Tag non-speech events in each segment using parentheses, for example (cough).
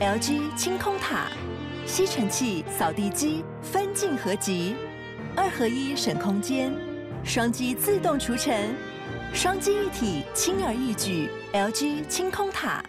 LG 清空塔，吸尘器、扫地机分镜合集，二合一省空间，双击自动除尘，双击一体轻而易举。LG 清空塔。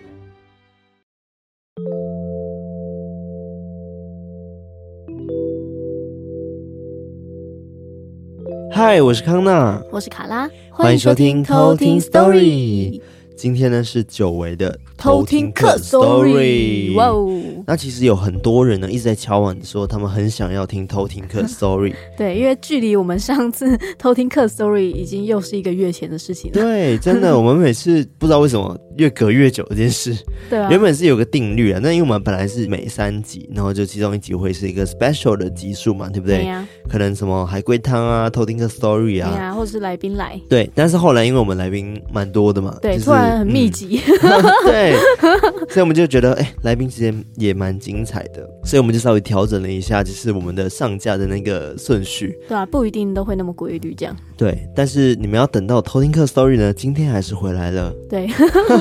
嗨，我是康娜，我是卡拉，欢迎收听偷听 Story。今天呢是久违的偷听课 story，哇哦！那其实有很多人呢一直在敲碗说，他们很想要听偷听课 (laughs) story。对，因为距离我们上次偷听课 story 已经又是一个月前的事情了。对，真的，我们每次不知道为什么越隔越久这件事。对啊。原本是有个定律啊，那因为我们本来是每三集，然后就其中一集会是一个 special 的集数嘛，对不对？可能什么海龟汤啊，偷听客 story 啊，对啊，或者是来宾来。对，但是后来因为我们来宾蛮多的嘛，对，突然很密集。(laughs) 对。所以我们就觉得，哎、欸，来宾之间也蛮精彩的，所以我们就稍微调整了一下，就是我们的上架的那个顺序。对啊，不一定都会那么规律这样。对，但是你们要等到偷听课 story 呢，今天还是回来了。对。(laughs)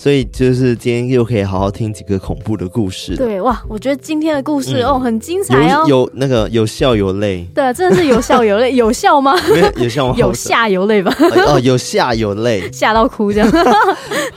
所以就是今天又可以好好听几个恐怖的故事。对哇，我觉得今天的故事、嗯、哦很精彩哦，有，有那个有笑有泪。对啊，真的是有笑有泪，(laughs) 有笑吗？没有，有笑吗？有下有泪吧？(laughs) 哦，有下有泪，(laughs) 吓到哭这样。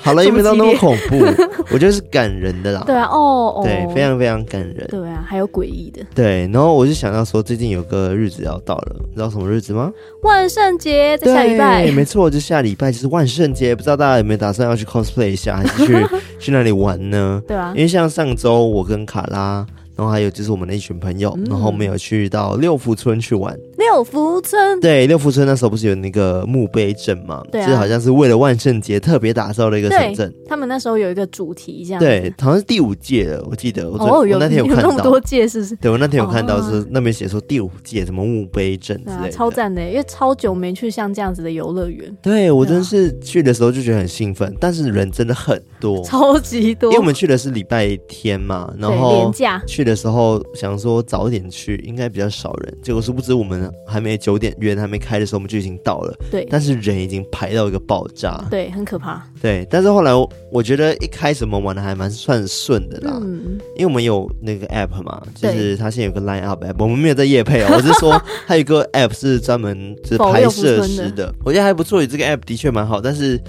好了，也没到那么恐怖，我觉得是感人的啦。对啊，哦，对，非常非常感人。对啊，还有诡异的。对，然后我就想到说，最近有个日子要到了，你知道什么日子吗？万圣节在下礼拜。对，没错，就下礼拜就是万圣节，不知道大家有没有打算要去 cosplay 一下，还是去？(laughs) 去那里玩呢？对啊，因为像上周我跟卡拉。然后还有就是我们的一群朋友，嗯、然后我们有去到六福村去玩。六福村，对，六福村那时候不是有那个墓碑镇嘛？对、啊，就好像是为了万圣节特别打造的一个城镇。他们那时候有一个主题，这样。对，好像是第五届了，我记得。我哦，有那天有看到有那么多届，是不是？对，我那天有看到是那边写说第五届什么墓碑镇之类的，啊、超赞的，因为超久没去像这样子的游乐园。对，我真是去的时候就觉得很兴奋，但是人真的很多，(laughs) 超级多。因为我们去的是礼拜天嘛，然后连假去的时候。想说早点去应该比较少人，结果殊不知我们还没九点园还没开的时候，我们就已经到了。对，但是人已经排到一个爆炸，对，很可怕。对，但是后来我，我觉得一开始我们玩的还蛮算顺的啦，嗯，因为我们有那个 app 嘛，就是它现在有个 line up app，我们没有在夜配哦，(laughs) 我是说它有一个 app 是专门就是拍摄时的，我觉得还不错，这个 app 的确蛮好，但是。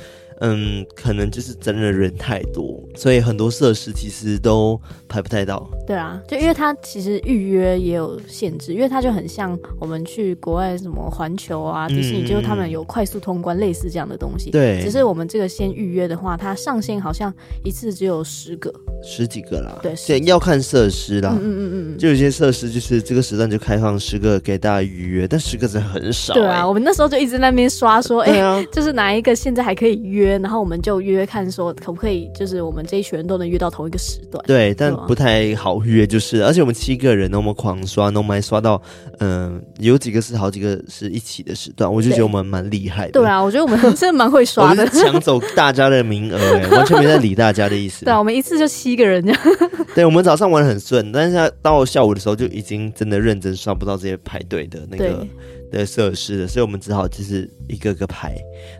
嗯，可能就是真的人太多，所以很多设施其实都排不太到。对啊，就因为它其实预约也有限制，因为它就很像我们去国外什么环球啊、迪士尼，就是他们有快速通关类似这样的东西。对，只是我们这个先预约的话，它上限好像一次只有十个、十几个啦。对，先，要看设施啦。嗯嗯嗯嗯，就有些设施就是这个时段就开放十个给大家预约，但十个真的很少欸。对啊，我们那时候就一直在那边刷说，哎，啊，就是哪一个现在还可以约。然后我们就约看说可不可以，就是我们这一群人都能约到同一个时段。对，但不太好约，就是而且我们七个人，那么狂刷，那么还刷到，嗯、呃，有几个是好几个是一起的时段，我就觉得我们蛮厉害的。对啊，我觉得我们 (laughs) 真的蛮会刷的，抢走大家的名额，哎，完全没在理大家的意思。(laughs) 对啊，我们一次就七个人这样。(laughs) 对，我们早上玩得很顺，但是到下午的时候就已经真的认真刷不到这些排队的那个。的设施的，所以我们只好就是一个个排，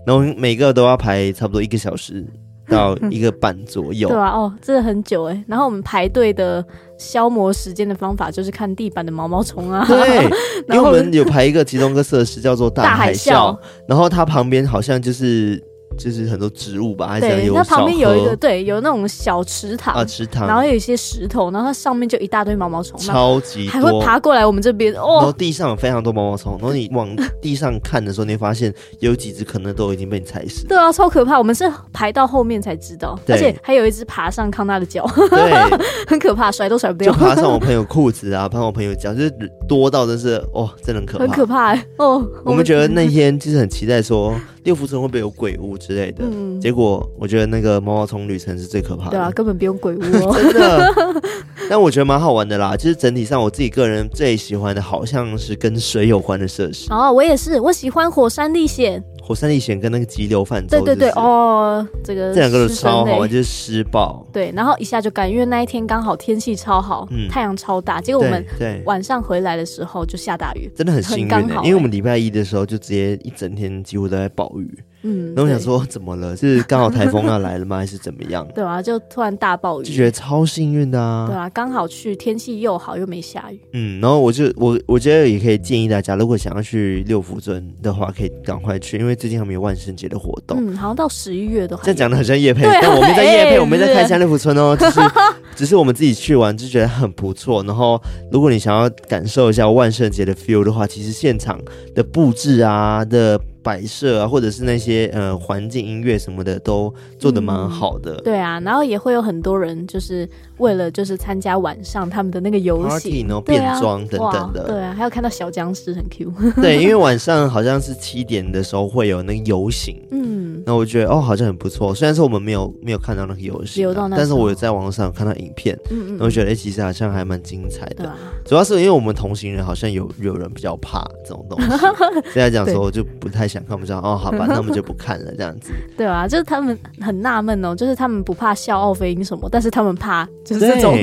然后每个都要排差不多一个小时到 (laughs) 一个半左右。对啊，哦，真的很久哎。然后我们排队的消磨时间的方法就是看地板的毛毛虫啊。对，(laughs) 因为我们有排一个其中一个设施叫做大海啸，然后它旁边好像就是。就是很多植物吧，还是有。它旁边有一个，对，有那种小池塘啊，池塘，然后有一些石头，然后它上面就一大堆毛毛虫，超级，还会爬过来我们这边哦。然后地上有非常多毛毛虫，然后你往地上看的时候，你会发现有几只可能都已经被你踩死。对啊，超可怕！我们是排到后面才知道，而且还有一只爬上康纳的脚，对，(laughs) 很可怕，甩都甩不掉。就爬上我朋友裤子啊，爬上我朋友脚，就是多到真是哦，真的很可怕，很可怕哦。我们觉得那天就是很期待说。六福村会不会有鬼屋之类的？嗯，结果我觉得那个毛毛虫旅程是最可怕的。对啊，根本不用鬼屋哦，(laughs) 真的。但我觉得蛮好玩的啦。其实整体上，我自己个人最喜欢的好像是跟水有关的设施。哦，我也是，我喜欢火山历险。火山历险跟那个急流泛舟，对对对，哦，这个这两个都超好玩，就是湿暴。对，然后一下就干，因为那一天刚好天气超好，嗯，太阳超大，结果我们晚上回来的时候就下大雨，真的很幸运，因为我们礼拜一的时候就直接一整天几乎都在暴雨。嗯，然后我想说怎么了？是刚好台风要来了吗？(laughs) 还是怎么样？对啊，就突然大暴雨，就觉得超幸运的啊。对啊，刚好去天气又好又没下雨。嗯，然后我就我我觉得也可以建议大家，如果想要去六福村的话，可以赶快去，因为最近他们有万圣节的活动。嗯，好像到十一月都还。这样讲的很像夜配，啊、但我们在夜配，欸、我们在开箱六福村哦，只是 (laughs) 只是我们自己去玩就觉得很不错。然后如果你想要感受一下万圣节的 feel 的话，其实现场的布置啊的。摆设啊，或者是那些呃环境音乐什么的，都做的蛮好的。嗯。对啊，然后也会有很多人就是为了就是参加晚上他们的那个游戏，然后变装等等的。对啊，还有看到小僵尸很 Q。(laughs) 对，因为晚上好像是七点的时候会有那个游行。嗯，那我觉得哦，好像很不错。虽然说我们没有没有看到那个游行，但是我有在网络上有看到影片，嗯嗯，我觉得哎，其实好像还蛮精彩的。啊、主要是因为我们同行人好像有有人比较怕这种东西，(laughs) 现在讲说我就不太想看，不知道哦，好吧，那我们就不看了，这样子。(laughs) 对啊，就是他们很纳闷哦，就是他们不怕笑奥飞鹰什么，但是他们怕就是这种。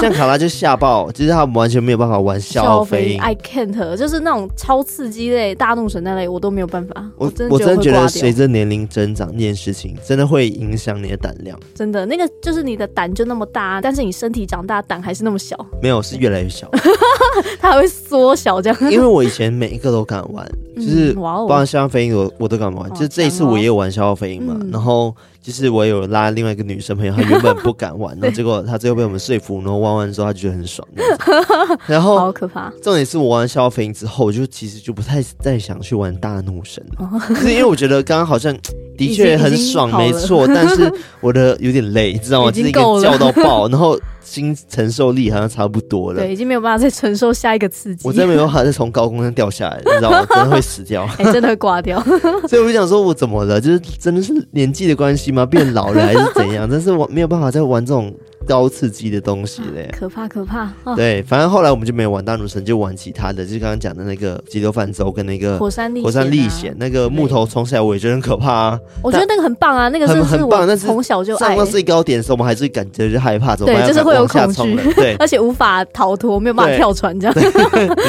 像卡拉就吓爆，就是他们完全没有办法玩笑奥飞鹰。I can't，就是那种超刺激类、大怒神那类，我都没有办法。我我真的觉得随着年龄增长，这件事情真的会影响你的胆量。真的，那个就是你的胆就那么大，但是你身体长大，胆还是那么小。没有，是越来越小。(laughs) 它还会缩小这样。因为我以前每一个都敢玩，就是包括笑傲飞鹰，我我都敢玩。就这一次我也有玩笑傲飞鹰嘛，然后。就是我有拉另外一个女生朋友，她原本不敢玩，(laughs) 然后结果她最后被我们说服，然后玩完之后她觉得很爽。(laughs) 然后好可怕。重点是我玩笑傲飞鹰之后，我就其实就不太再想去玩大怒神了，就是因为我觉得刚刚好像的确很爽，没错，但是 (laughs) 我的有点累，你知道吗？就是一个叫到爆，(laughs) 然后。心承受力好像差不多了，对，已经没有办法再承受下一个刺激。我真的没有办法再从高空上掉下来，你知道吗？(laughs) 真的会死掉，哎、欸，真的会挂掉。所以我就想说，我怎么了？就是真的是年纪的关系吗？变老了还是怎样？但是我没有办法再玩这种。高刺激的东西嘞，可怕可怕。哦、对，反正后来我们就没有玩大怒神，就玩其他的，就是刚刚讲的那个激流泛舟跟那个火山历。火山历险那个木头冲下来，我也觉得很可怕啊。我觉得那个很棒啊，那个是很棒，但是从小就爱。上到最高点的时候，我们还是感觉就害怕，怎么办？对，就是会有恐惧，对，(laughs) 而且无法逃脱，没有办法跳船这样。(laughs) 你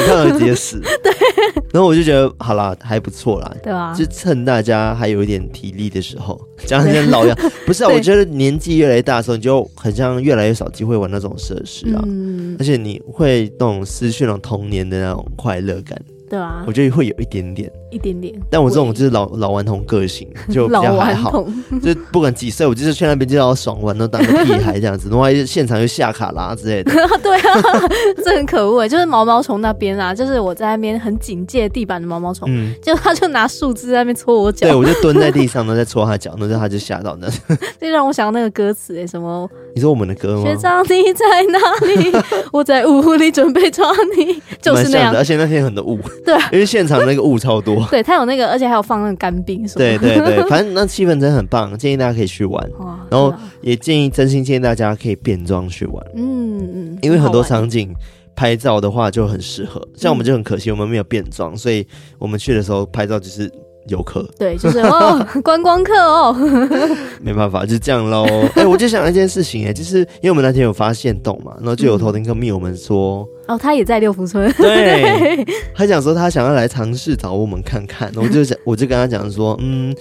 看到直接死。(laughs) 对。(laughs) 然后我就觉得好啦，还不错啦，对啊，就趁大家还有一点体力的时候，讲得像老样。(laughs) 不是啊，(laughs) 我觉得年纪越来越大的时候，你就很像越来越少机会玩。那种设施啊，嗯、而且你会那种失去那种童年的那种快乐感，对啊，我觉得会有一点点。一点点，但我这种就是老老顽童个性，(laughs) 就比较还好。就不管几岁，我就是去那边就要爽玩，都当个屁孩这样子。(laughs) 然后现场就下卡拉之类的。(laughs) 对啊，这很可恶哎！就是毛毛虫那边啊，就是我在那边很警戒地板的毛毛虫，嗯，就他就拿树枝在那边戳我脚。对，我就蹲在地上，然后在戳他脚，然后他就吓到那。这让我想到那个歌词哎，什么？你说我们的歌吗？学长你在哪里？我在雾里准备抓你，(laughs) 就是那样的。而且那天很多雾，对，因为现场那个雾超多。(laughs) 对他有那个，而且还有放那个干冰什么，对对对，(laughs) 反正那气氛真的很棒，建议大家可以去玩。然后也建议，真心建议大家可以变装去玩。嗯嗯，因为很多场景拍照的话就很适合，像我们就很可惜，我们没有变装，所以我们去的时候拍照就是。游客对，就是哦，(laughs) 观光客哦，(laughs) 没办法，就这样喽。哎、欸，我就想一件事情，哎，就是因为我们那天有发现洞嘛，然后就有头听客密我们说，哦，他也在六福村，对，(laughs) 他讲说他想要来尝试找我们看看，然后我就想，我就跟他讲说，嗯。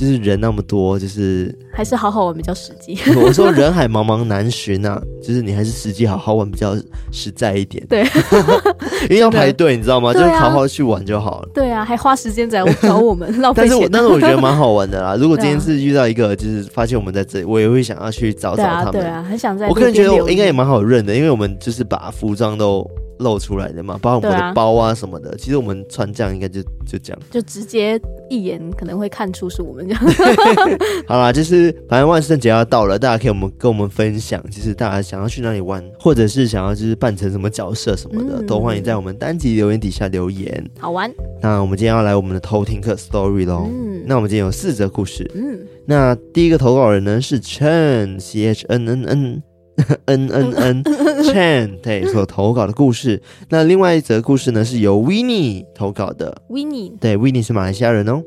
就是人那么多，就是还是好好玩比较实际。(laughs) 我说人海茫茫难寻啊，就是你还是实际好好玩比较实在一点。对，(laughs) 因为要排队，你知道吗？就是好好去玩就好了。对啊，还花时间在找我们，(laughs) 浪费钱。但是我但是我觉得蛮好玩的啦。如果今天是遇到一个，就是发现我们在这里，我也会想要去找找他们。对啊，很想在。我个人觉得我应该也蛮好认的，因为我们就是把服装都。露出来的嘛，包括我们的包啊什么的。啊、其实我们穿这样应该就就这样，就直接一眼可能会看出是我们这样。(laughs) 好啦，就是反正万圣节要到了，大家可以我们跟我们分享，就是大家想要去哪里玩，或者是想要就是扮成什么角色什么的，嗯、都欢迎在我们单集留言底下留言。好玩。那我们今天要来我们的偷听客 story 喽。嗯。那我们今天有四则故事。嗯。那第一个投稿人呢是 Chen C H N N N。N N N Chan (laughs) 对，所投稿的故事。那另外一则故事呢，是由 Winnie 投稿的。Winnie 对，Winnie 是马来西亚人哦。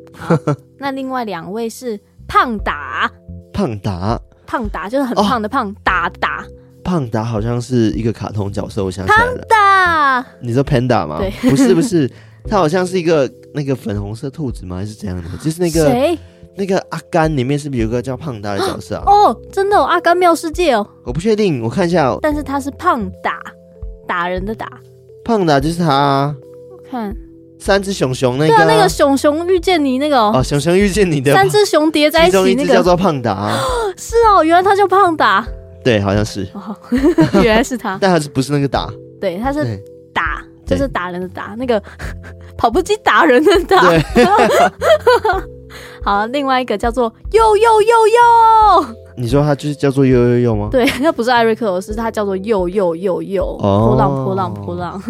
那另外两位是胖达。胖达，胖达就是很胖的胖达达。胖达好像是一个卡通角色，我想起来了。胖达，你说 Panda 吗？对，不是不是，他好像是一个那个粉红色兔子吗？还是怎样的？就是那个。谁？那个阿甘里面是不是有个叫胖达的角色啊？(gasps) 哦，真的，哦，阿甘妙世界哦。我不确定，我看一下。哦但是他是胖达，打人的打。胖达就是他。我看。三只熊熊那个。对啊，那个熊熊遇见你那个。哦，熊熊遇见你的。三只熊叠在一起，那个。叫做胖达。(gasps) 是哦，原来他叫胖达。对，好像是。哦，(laughs) 原来是他。(laughs) 但他是不是那个打？对，他是打。就是打人的打，那个 (laughs) 跑步机打人的打。对好，另外一个叫做又又又又。你说他就是叫做又又又吗？对，(laughs) 那不是艾瑞克，而是他叫做又又又又。波浪波浪波浪。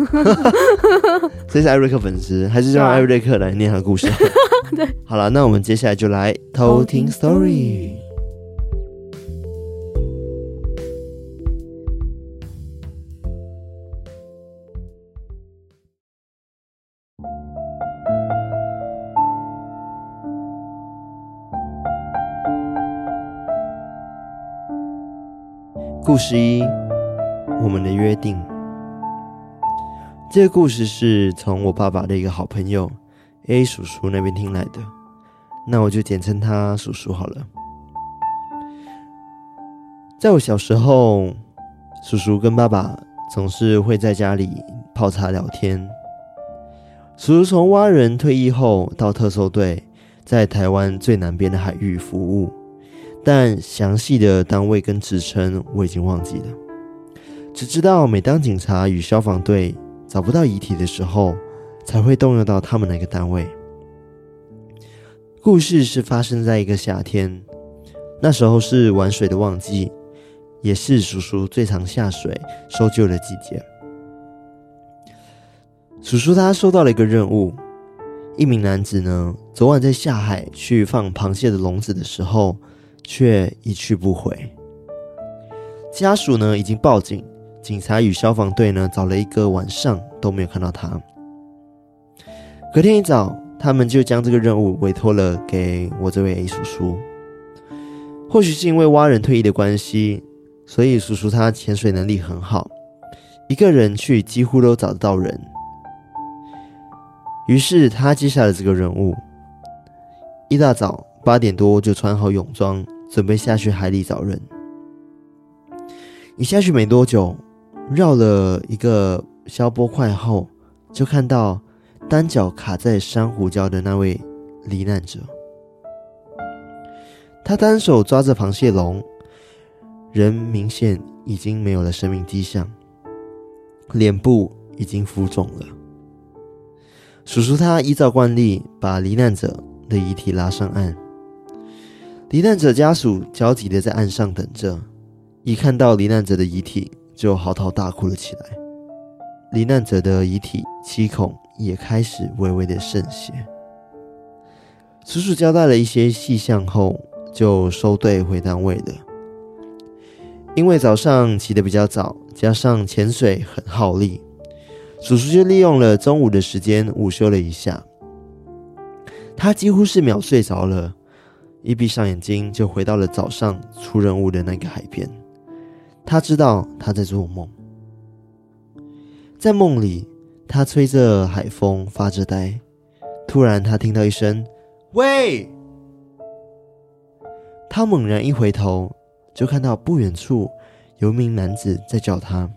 (laughs) 这是艾瑞克粉丝，还是让艾瑞克来念他的故事？(laughs) 对。好了，那我们接下来就来偷听 story。故事一，我们的约定。这个故事是从我爸爸的一个好朋友 A 叔叔那边听来的，那我就简称他叔叔好了。在我小时候，叔叔跟爸爸总是会在家里泡茶聊天。叔叔从蛙人退役后，到特搜队，在台湾最南边的海域服务。但详细的单位跟职称我已经忘记了，只知道每当警察与消防队找不到遗体的时候，才会动用到他们那个单位。故事是发生在一个夏天，那时候是玩水的旺季，也是叔叔最常下水搜救的季节。叔叔他收到了一个任务，一名男子呢，昨晚在下海去放螃蟹的笼子的时候。却一去不回。家属呢已经报警，警察与消防队呢找了一个晚上都没有看到他。隔天一早，他们就将这个任务委托了给我这位 A 叔叔。或许是因为蛙人退役的关系，所以叔叔他潜水能力很好，一个人去几乎都找得到人。于是他接下了这个任务。一大早八点多就穿好泳装。准备下去海里找人。一下去没多久，绕了一个消波块后，就看到单脚卡在珊瑚礁的那位罹难者。他单手抓着螃蟹笼，人明显已经没有了生命迹象，脸部已经浮肿了。叔叔他依照惯例，把罹难者的遗体拉上岸。罹难者家属焦急地在岸上等着，一看到罹难者的遗体，就嚎啕大哭了起来。罹难者的遗体七孔也开始微微的渗血。叔叔交代了一些细项后，就收队回单位了。因为早上起得比较早，加上潜水很耗力，叔叔就利用了中午的时间午休了一下。他几乎是秒睡着了。一闭上眼睛，就回到了早上出任务的那个海边。他知道他在做梦，在梦里，他吹着海风发着呆。突然，他听到一声“喂”，他猛然一回头，就看到不远处有一名男子在叫他。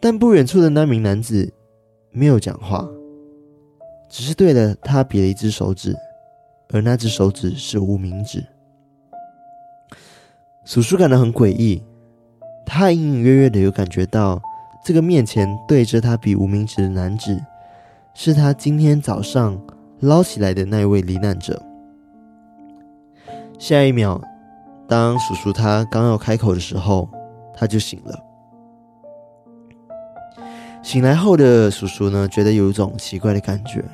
但不远处的那名男子没有讲话，只是对着他比了一只手指。而那只手指是无名指，叔叔感到很诡异，他隐隐约约的有感觉到，这个面前对着他比无名指的男子，是他今天早上捞起来的那位罹难者。下一秒，当叔叔他刚要开口的时候，他就醒了。醒来后的叔叔呢，觉得有一种奇怪的感觉。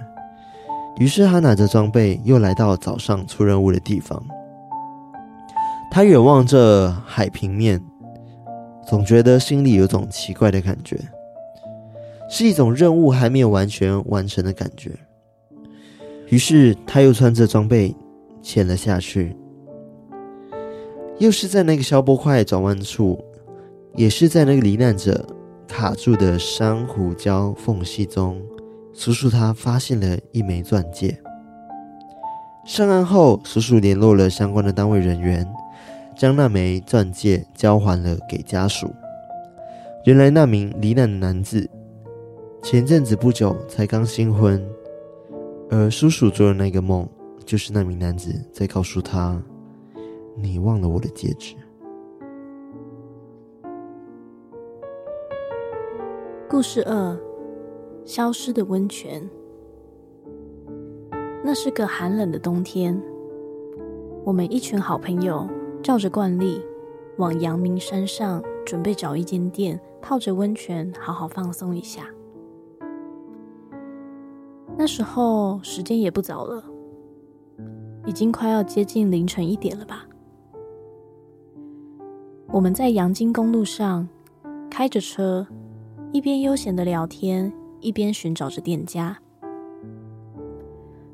于是他拿着装备又来到早上出任务的地方。他远望着海平面，总觉得心里有种奇怪的感觉，是一种任务还没有完全完成的感觉。于是他又穿着装备潜了下去，又是在那个消波块转弯处，也是在那个罹难者卡住的珊瑚礁缝隙中。叔叔他发现了一枚钻戒，上岸后，叔叔联络了相关的单位人员，将那枚钻戒交还了给家属。原来那名罹难的男子，前阵子不久才刚新婚，而叔叔做的那个梦，就是那名男子在告诉他：“你忘了我的戒指。”故事二：消失的温泉。那是个寒冷的冬天，我们一群好朋友照着惯例，往阳明山上准备找一间店，泡着温泉，好好放松一下。那时候时间也不早了，已经快要接近凌晨一点了吧。我们在阳金公路上开着车，一边悠闲的聊天，一边寻找着店家。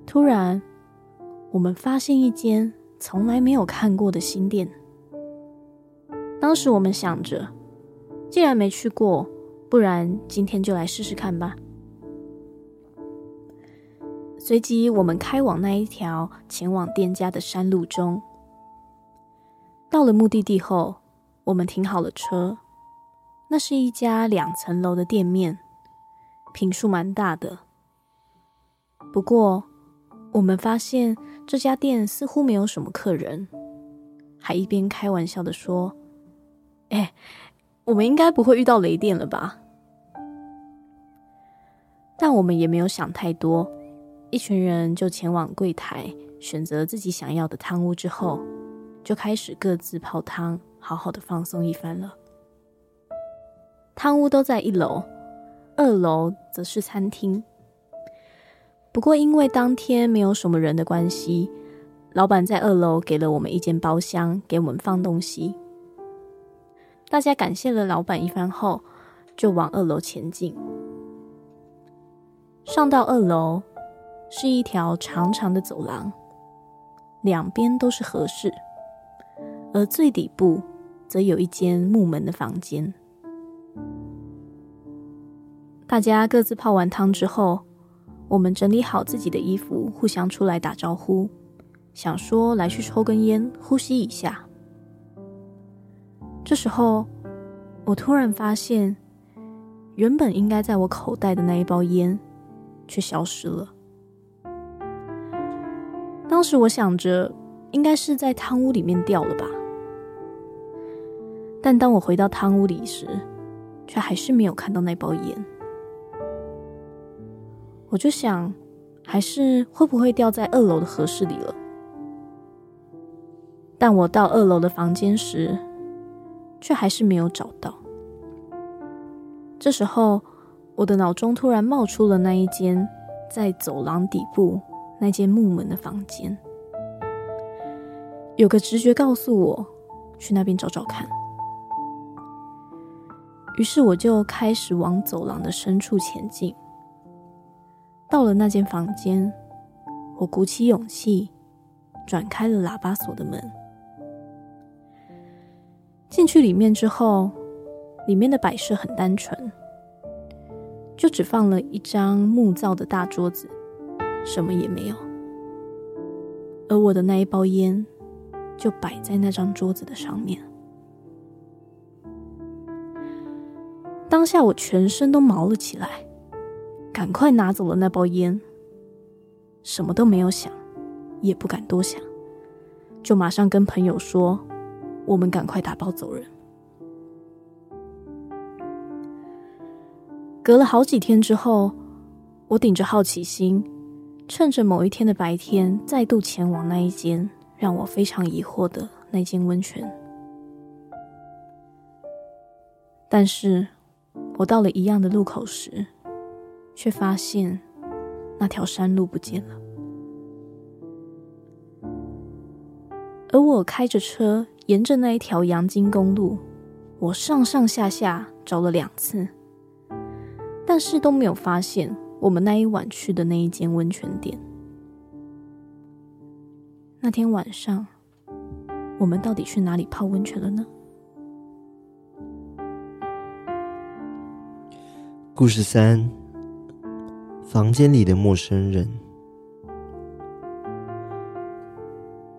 突然，我们发现一间从来没有看过的新店。当时我们想着，既然没去过，不然今天就来试试看吧。随即，我们开往那一条前往店家的山路中。到了目的地后，我们停好了车。那是一家两层楼的店面，坪数蛮大的。不过，我们发现这家店似乎没有什么客人，还一边开玩笑的说：“哎，我们应该不会遇到雷电了吧？”但我们也没有想太多。一群人就前往柜台，选择自己想要的汤屋之后，就开始各自泡汤，好好的放松一番了。汤屋都在一楼，二楼则是餐厅。不过因为当天没有什么人的关系，老板在二楼给了我们一间包厢，给我们放东西。大家感谢了老板一番后，就往二楼前进。上到二楼。是一条长长的走廊，两边都是和室，而最底部则有一间木门的房间。大家各自泡完汤之后，我们整理好自己的衣服，互相出来打招呼，想说来去抽根烟，呼吸一下。这时候，我突然发现，原本应该在我口袋的那一包烟，却消失了。当时我想着，应该是在汤屋里面掉了吧。但当我回到汤屋里时，却还是没有看到那包烟。我就想，还是会不会掉在二楼的和室里了？但我到二楼的房间时，却还是没有找到。这时候，我的脑中突然冒出了那一间在走廊底部。那间木门的房间，有个直觉告诉我去那边找找看。于是我就开始往走廊的深处前进。到了那间房间，我鼓起勇气转开了喇叭锁的门。进去里面之后，里面的摆设很单纯，就只放了一张木造的大桌子。什么也没有，而我的那一包烟就摆在那张桌子的上面。当下我全身都毛了起来，赶快拿走了那包烟，什么都没有想，也不敢多想，就马上跟朋友说：“我们赶快打包走人。”隔了好几天之后，我顶着好奇心。趁着某一天的白天，再度前往那一间让我非常疑惑的那间温泉。但是，我到了一样的路口时，却发现那条山路不见了。而我开着车沿着那一条阳金公路，我上上下下找了两次，但是都没有发现。我们那一晚去的那一间温泉店，那天晚上，我们到底去哪里泡温泉了呢？故事三：房间里的陌生人。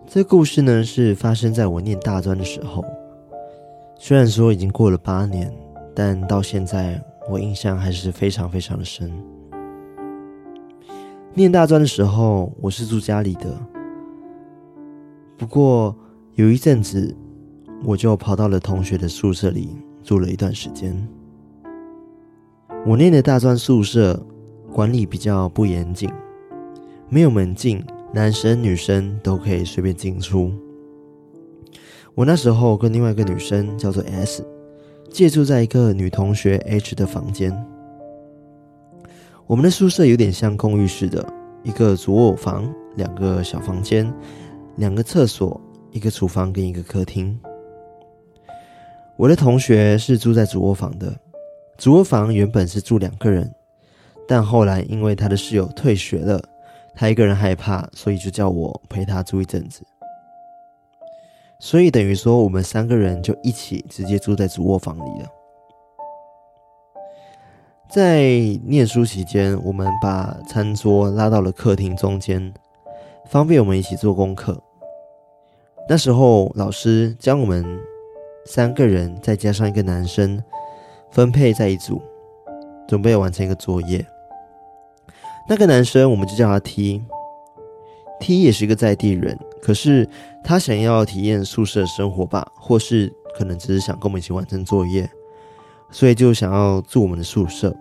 这故事呢，是发生在我念大专的时候。虽然说已经过了八年，但到现在我印象还是非常非常的深。念大专的时候，我是住家里的，不过有一阵子，我就跑到了同学的宿舍里住了一段时间。我念的大专宿舍管理比较不严谨，没有门禁，男生女生都可以随便进出。我那时候跟另外一个女生叫做 S，借住在一个女同学 H 的房间。我们的宿舍有点像公寓式的，一个主卧房，两个小房间，两个厕所，一个厨房跟一个客厅。我的同学是住在主卧房的，主卧房原本是住两个人，但后来因为他的室友退学了，他一个人害怕，所以就叫我陪他住一阵子。所以等于说，我们三个人就一起直接住在主卧房里了。在念书期间，我们把餐桌拉到了客厅中间，方便我们一起做功课。那时候，老师将我们三个人再加上一个男生分配在一组，准备完成一个作业。那个男生，我们就叫他 T，T 也是一个在地人。可是他想要体验宿舍生活吧，或是可能只是想跟我们一起完成作业，所以就想要住我们的宿舍。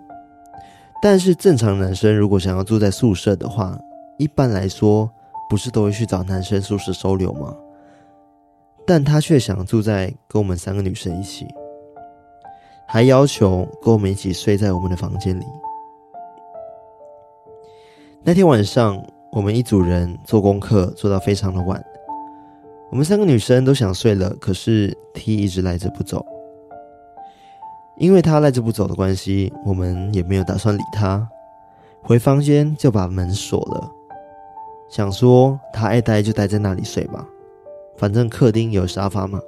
但是正常男生如果想要住在宿舍的话，一般来说不是都会去找男生宿舍收留吗？但他却想住在跟我们三个女生一起，还要求跟我们一起睡在我们的房间里。那天晚上。我们一组人做功课做到非常的晚，我们三个女生都想睡了，可是 T 一直赖着不走。因为他赖着不走的关系，我们也没有打算理他，回房间就把门锁了，想说他爱待就待在那里睡吧，反正客厅有沙发嘛。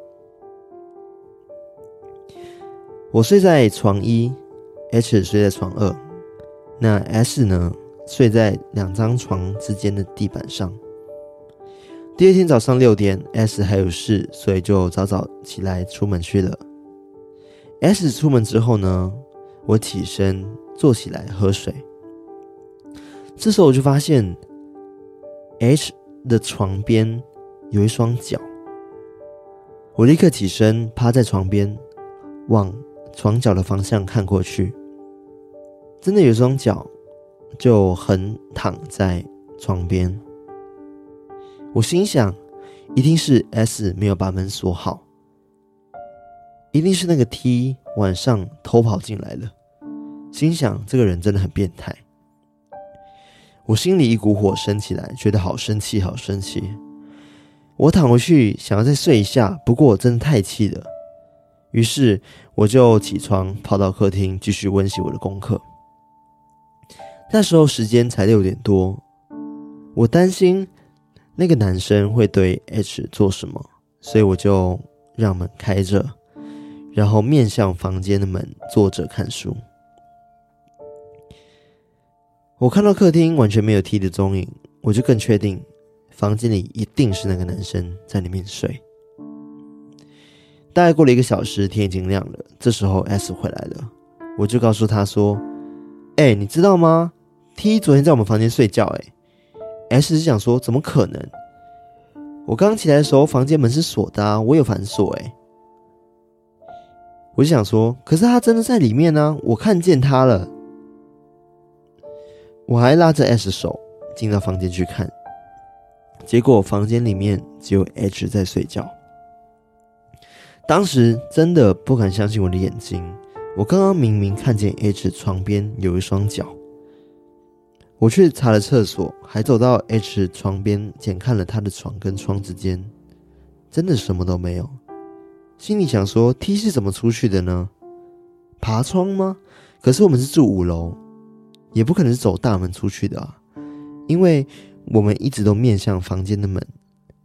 我睡在床一，H 睡在床二，那 S 呢？睡在两张床之间的地板上。第二天早上六点，S 还有事，所以就早早起来出门去了。S 出门之后呢，我起身坐起来喝水。这时候我就发现 H 的床边有一双脚，我立刻起身趴在床边，往床脚的方向看过去，真的有双脚。就横躺在床边，我心想，一定是 S 没有把门锁好，一定是那个 T 晚上偷跑进来了。心想这个人真的很变态，我心里一股火升起来，觉得好生气，好生气。我躺回去想要再睡一下，不过我真的太气了，于是我就起床跑到客厅继续温习我的功课。那时候时间才六点多，我担心那个男生会对 H 做什么，所以我就让门开着，然后面向房间的门坐着看书。我看到客厅完全没有 T 的踪影，我就更确定房间里一定是那个男生在里面睡。大概过了一个小时，天已经亮了，这时候 S 回来了，我就告诉他说：“哎，你知道吗？” T 昨天在我们房间睡觉，哎，S 是想说怎么可能？我刚起来的时候，房间门是锁的啊，我有反锁，哎，我就想说，可是他真的在里面呢，我看见他了。我还拉着 S 手进到房间去看，结果房间里面只有 H 在睡觉。当时真的不敢相信我的眼睛，我刚刚明明看见 H 床边有一双脚。我去查了厕所，还走到 H 床边检看了他的床跟窗之间，真的什么都没有。心里想说，T 是怎么出去的呢？爬窗吗？可是我们是住五楼，也不可能是走大门出去的啊，因为我们一直都面向房间的门，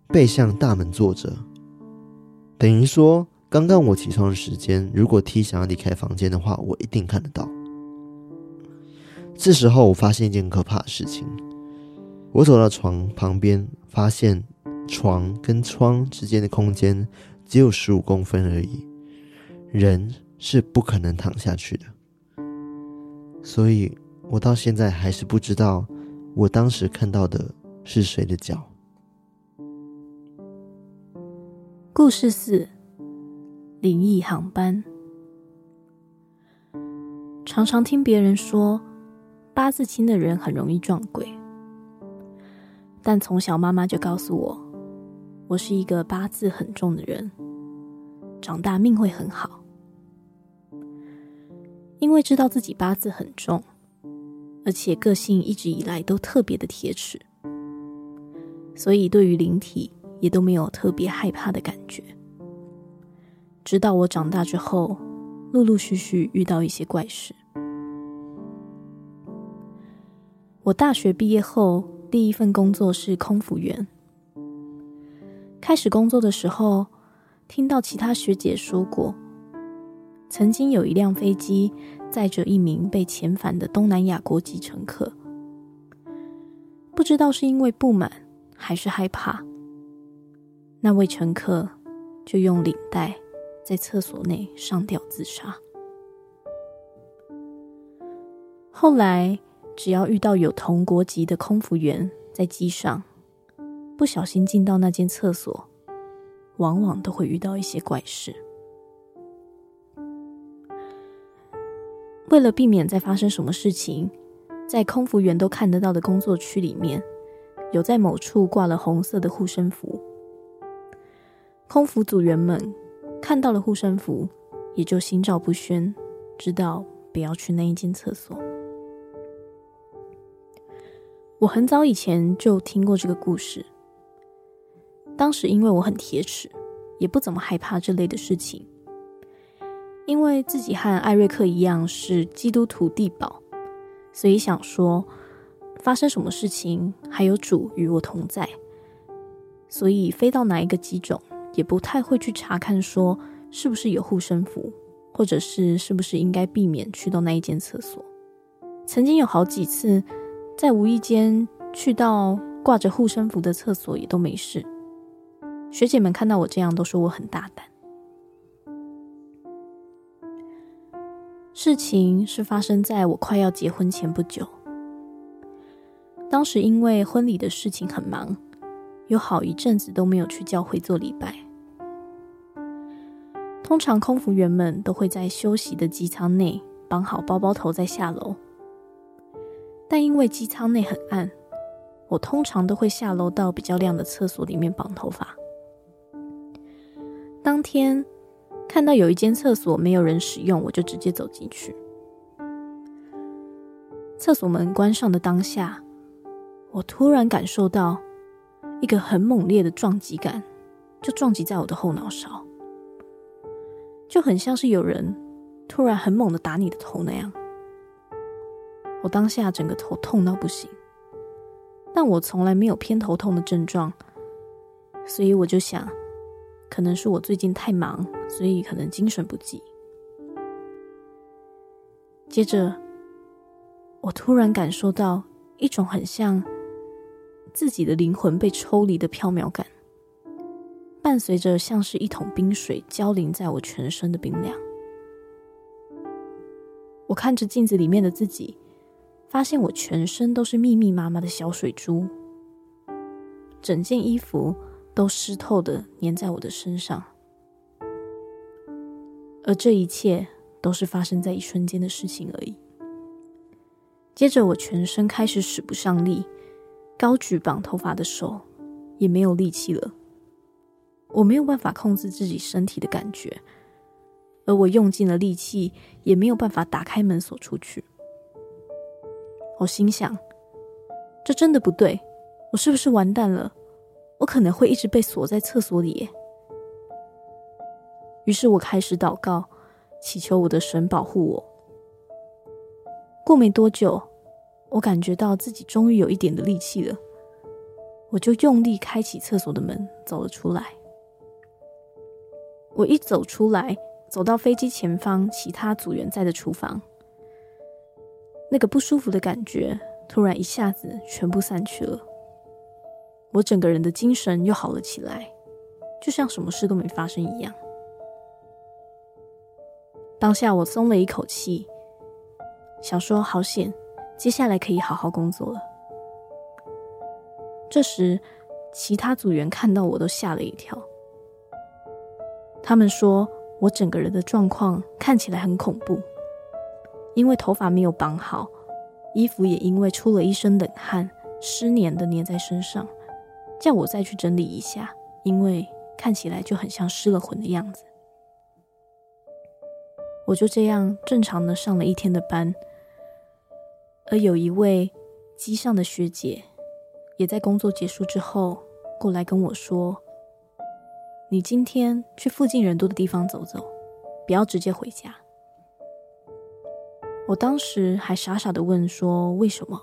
背向大门坐着。等于说，刚刚我起床的时间，如果 T 想要离开房间的话，我一定看得到。这时候，我发现一件可怕的事情。我走到床旁边，发现床跟窗之间的空间只有十五公分而已，人是不可能躺下去的。所以我到现在还是不知道，我当时看到的是谁的脚。故事四：灵异航班。常常听别人说，八字轻的人很容易撞鬼。但从小妈妈就告诉我，我是一个八字很重的人，长大命会很好。因为知道自己八字很重，而且个性一直以来都特别的铁齿，所以对于灵体也都没有特别害怕的感觉。直到我长大之后，陆陆续续遇到一些怪事。我大学毕业后，第一份工作是空服员。开始工作的时候，听到其他学姐说过，曾经有一辆飞机载着一名被遣返的东南亚国籍乘客。不知道是因为不满还是害怕，那位乘客就用领带在厕所内上吊自杀。后来。只要遇到有同国籍的空服员在机上，不小心进到那间厕所，往往都会遇到一些怪事。为了避免再发生什么事情，在空服员都看得到的工作区里面，有在某处挂了红色的护身符。空服组员们看到了护身符，也就心照不宣，知道不要去那一间厕所。我很早以前就听过这个故事，当时因为我很铁齿，也不怎么害怕这类的事情。因为自己和艾瑞克一样是基督徒地堡，所以想说发生什么事情还有主与我同在，所以飞到哪一个机种也不太会去查看说是不是有护身符，或者是是不是应该避免去到那一间厕所。曾经有好几次。在无意间去到挂着护身符的厕所也都没事。学姐们看到我这样都说我很大胆。事情是发生在我快要结婚前不久。当时因为婚礼的事情很忙，有好一阵子都没有去教会做礼拜。通常空服员们都会在休息的机舱内绑好包包头再下楼。但因为机舱内很暗，我通常都会下楼到比较亮的厕所里面绑头发。当天看到有一间厕所没有人使用，我就直接走进去。厕所门关上的当下，我突然感受到一个很猛烈的撞击感，就撞击在我的后脑勺，就很像是有人突然很猛的打你的头那样。我当下整个头痛到不行，但我从来没有偏头痛的症状，所以我就想，可能是我最近太忙，所以可能精神不济。接着，我突然感受到一种很像自己的灵魂被抽离的飘渺感，伴随着像是一桶冰水浇淋在我全身的冰凉。我看着镜子里面的自己。发现我全身都是密密麻麻的小水珠，整件衣服都湿透的粘在我的身上，而这一切都是发生在一瞬间的事情而已。接着我全身开始使不上力，高举绑头发的手也没有力气了，我没有办法控制自己身体的感觉，而我用尽了力气也没有办法打开门锁出去。我心想，这真的不对，我是不是完蛋了？我可能会一直被锁在厕所里耶。于是我开始祷告，祈求我的神保护我。过没多久，我感觉到自己终于有一点的力气了，我就用力开启厕所的门，走了出来。我一走出来，走到飞机前方其他组员在的厨房。那个不舒服的感觉突然一下子全部散去了，我整个人的精神又好了起来，就像什么事都没发生一样。当下我松了一口气，想说好险，接下来可以好好工作了。这时，其他组员看到我都吓了一跳，他们说我整个人的状况看起来很恐怖，因为头发没有绑好，衣服也因为出了一身冷汗，湿黏的黏在身上，叫我再去整理一下，因为看起来就很像失了魂的样子。我就这样正常的上了一天的班，而有一位机上的学姐，也在工作结束之后过来跟我说：“你今天去附近人多的地方走走，不要直接回家。”我当时还傻傻的问说：“为什么？”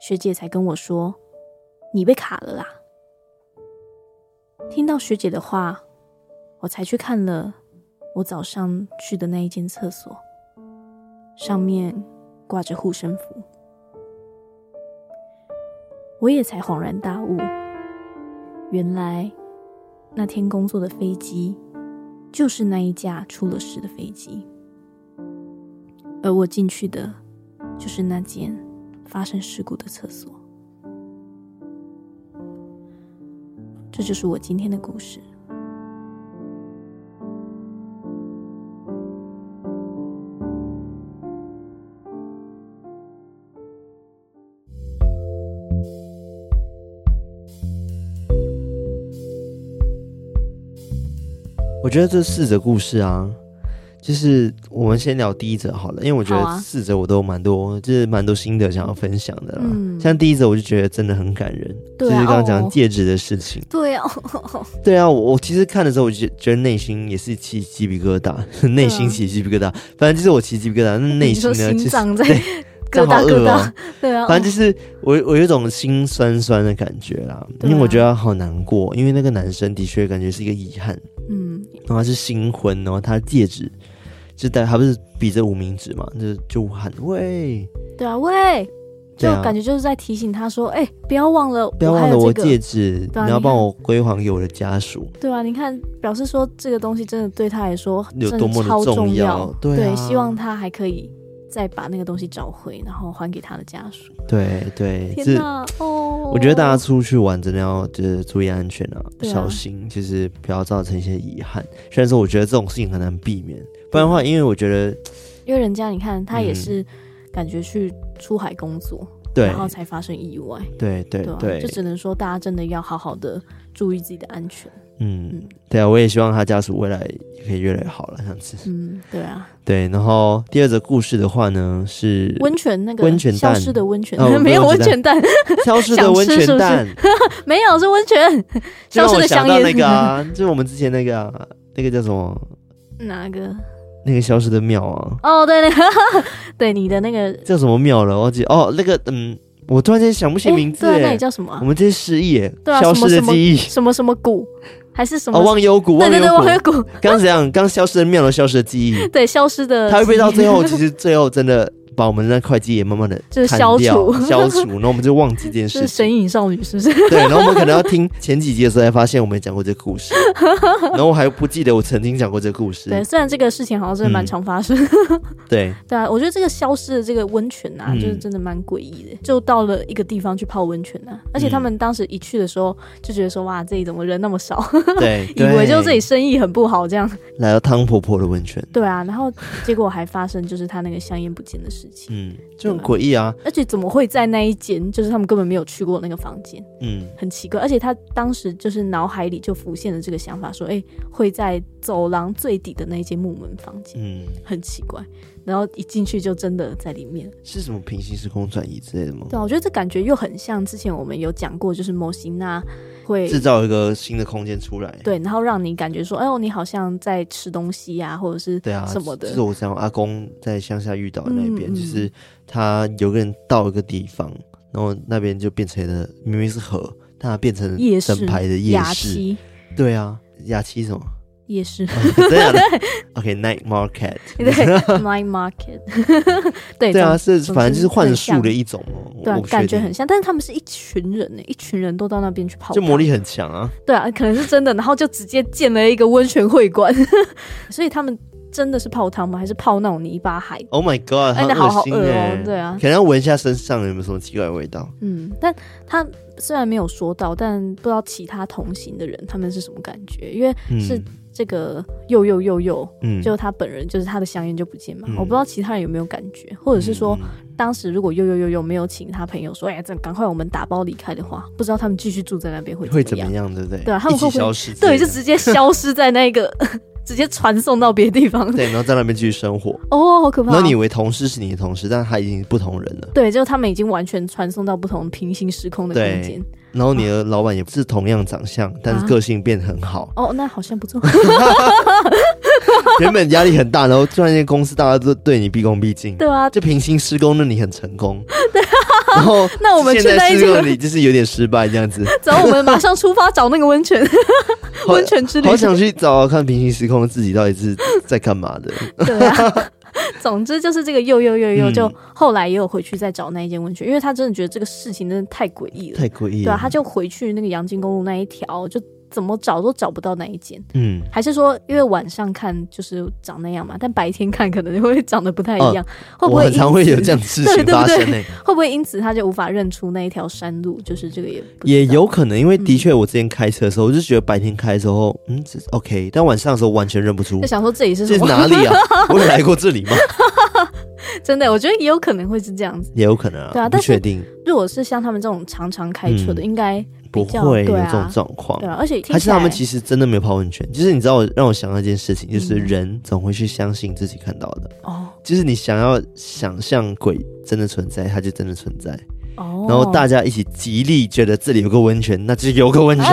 学姐才跟我说：“你被卡了啦。”听到学姐的话，我才去看了。我早上去的那一间厕所，上面挂着护身符，我也才恍然大悟，原来那天工作的飞机就是那一架出了事的飞机，而我进去的就是那间发生事故的厕所。这就是我今天的故事。我觉得这四则故事啊，就是我们先聊第一则好了，因为我觉得四则我都蛮多，啊、就是蛮多心得想要分享的啦。嗯、像第一则我就觉得真的很感人，啊、就是刚刚讲戒指的事情。对啊，(laughs) 对啊，我我其实看的时候，我就觉得内心也是起鸡皮疙瘩，内心起鸡皮疙瘩。反正就是我起鸡皮疙瘩，那 (laughs) 内心呢，心脏在对 (laughs) 疙瘩疙瘩。对啊，反正就是我我有一种心酸酸的感觉啦，因为我觉得好难过，因为那个男生的确感觉是一个遗憾。嗯，然后他是新婚，然后他戒指就戴，还不是比着无名指嘛，就就喊喂，对啊喂，就感觉就是在提醒他说，哎、欸，不要忘了，不要忘了我戒指，啊、你要帮我归还给我的家属。对啊，你看，表示说这个东西真的对他来说有多么的重要，对，希望他还可以。再把那个东西找回，然后还给他的家属。对对，天哪哦！我觉得大家出去玩真的要就是注意安全啊，啊小心，就是不要造成一些遗憾。虽然说我觉得这种事情很难避免，不然的话，因为我觉得，因为人家你看他也是感觉去出海工作，对、嗯，然后才发生意外。对对对，对，就只能说大家真的要好好的注意自己的安全。嗯，对啊，我也希望他家属未来也可以越来越好了，这样子。嗯，对啊，对。然后第二则故事的话呢，是温泉那个温泉蛋。消失的温泉，(laughs) 没有温泉蛋，(laughs) 消失的温泉蛋，(laughs) 没有是温泉。消失的香烟。那个啊，就是我们之前那个那个叫什么？哪个？那个消失的庙啊？哦，对那个，对你的那个 (laughs) 叫什么庙了？我忘记哦，那个嗯，我突然间想不起名字，对，那里叫什么？我们这些失忆，消失的记忆，什么什么谷。还是什么？哦，忘忧谷，对对对，忘忧谷。刚怎样？刚消失的庙，都消失的记忆。对，消失的。他会不会到最后？其实最后真的。把我们那块记忆也慢慢的就是消除消除，然后我们就忘记这件 (laughs) 事。是神隐少女是不是？对，然后我们可能要听前几集的时候才发现我们讲过这个故事，(laughs) 然后我还不记得我曾经讲过这个故事。对，虽然这个事情好像真的蛮常发生。嗯、对 (laughs) 对啊，我觉得这个消失的这个温泉啊，就是真的蛮诡异的。就到了一个地方去泡温泉啊，而且他们当时一去的时候就觉得说哇，这里怎么人那么少？对，以为就这里生意很不好这样。来到汤婆婆的温泉。对啊，然后结果还发生就是他那个香烟不见的事情。嗯。就很诡异啊！而且怎么会在那一间？就是他们根本没有去过那个房间，嗯，很奇怪。而且他当时就是脑海里就浮现了这个想法，说：“哎、欸，会在走廊最底的那一间木门房间，嗯，很奇怪。”然后一进去就真的在里面，是什么平行时空转移之类的吗？对啊，我觉得这感觉又很像之前我们有讲过，就是模型啊。会制造一个新的空间出来，对，然后让你感觉说，哎呦，你好像在吃东西呀、啊，或者是对啊什么的。就是我讲阿公在乡下遇到的那边，嗯、就是他有个人到一个地方，然后那边就变成了明明是河，但它变成夜市牌的夜市。对啊，雅七什么？夜市，这样的。(laughs) OK，night market，对，night market，(laughs) 对对啊，是反正就是幻术的一种哦。对，感觉很像，但是他们是一群人呢，一群人都到那边去泡，就魔力很强啊。对啊，可能是真的，然后就直接建了一个温泉会馆，(laughs) 所以他们。真的是泡汤吗？还是泡那种泥巴海？Oh my god！哎，那好好恶哦。对啊，可能要闻一下身上有没有什么奇怪的味道。嗯，但他虽然没有说到，但不知道其他同行的人他们是什么感觉，因为是这个又又又又，嗯，就他本人就是他的香烟就不见嘛。嗯、我不知道其他人有没有感觉，或者是说，嗯、当时如果又又又又没有请他朋友说，哎呀，这赶快我们打包离开的话，不知道他们继续住在那边会会怎么样，对不对？对啊，他们会消失？对，就直接消失在那个。(laughs) 直接传送到别的地方，对，然后在那边继续生活。哦，好可怕！那你以为同事是你的同事，但他已经不同人了。对，就他们已经完全传送到不同平行时空的空间。然后你的老板也不是同样长相，但是个性变得很好。哦，那好像不错。(laughs) 原本压力很大，然后突然间公司大家都对你毕恭毕敬。对啊，就平行时空，那你很成功。对。(laughs) 然后，那我们现在是个你就是有点失败这样子。(laughs) 走，我们马上出发找那个温泉，温泉之旅。好想去找看平行时空的自己到底是在干嘛的。对啊，(laughs) 总之就是这个又又又又，就后来也有回去再找那一间温泉，因为他真的觉得这个事情真的太诡异了，太诡异。对啊，他就回去那个阳金公路那一条就。怎么找都找不到那一间，嗯，还是说因为晚上看就是长那样嘛，但白天看可能会长得不太一样，会不会？很常会有这样的事情 (laughs) 发生呢？会不会因此他就无法认出那一条山路？就是这个也也有可能，因为的确我之前开车的时候，我就觉得白天开的时候，嗯，OK，但晚上的时候完全认不出。就想说这里是哪里啊？(laughs) 我有来过这里吗？(laughs) 真的，我觉得也有可能会是这样子，也有可能啊，对啊，不确定。如果是像他们这种常常开车的，应该。不会有这种状况，对啊，而且还是他们其实真的没有泡温泉。就是你知道，我让我想到一件事情，就是人总会去相信自己看到的哦。就是你想要想象鬼真的存在，它就真的存在哦。然后大家一起极力觉得这里有个温泉，那就有个温泉。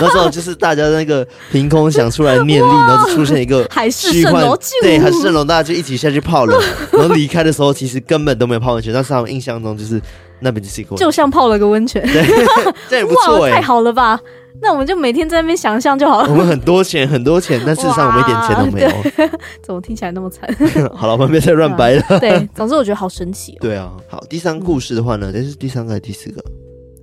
那时候就是大家那个凭空想出来念力，(laughs) 然后就出现一个海市蜃楼，对，海市蜃楼，大家就一起下去泡了。(laughs) 然后离开的时候，其实根本都没有泡温泉，但是他们印象中就是。那边就是一个，就像泡了个温泉，对，(laughs) 这也不错哎，太好了吧？那我们就每天在那边想象就好了。我们很多钱，很多钱，但事实上我们一点钱都没有。(laughs) 怎么听起来那么惨？(laughs) 好了，我们别再乱掰了。对，总之我觉得好神奇。对啊，好，第三个故事的话呢，这是第三个还是第四个？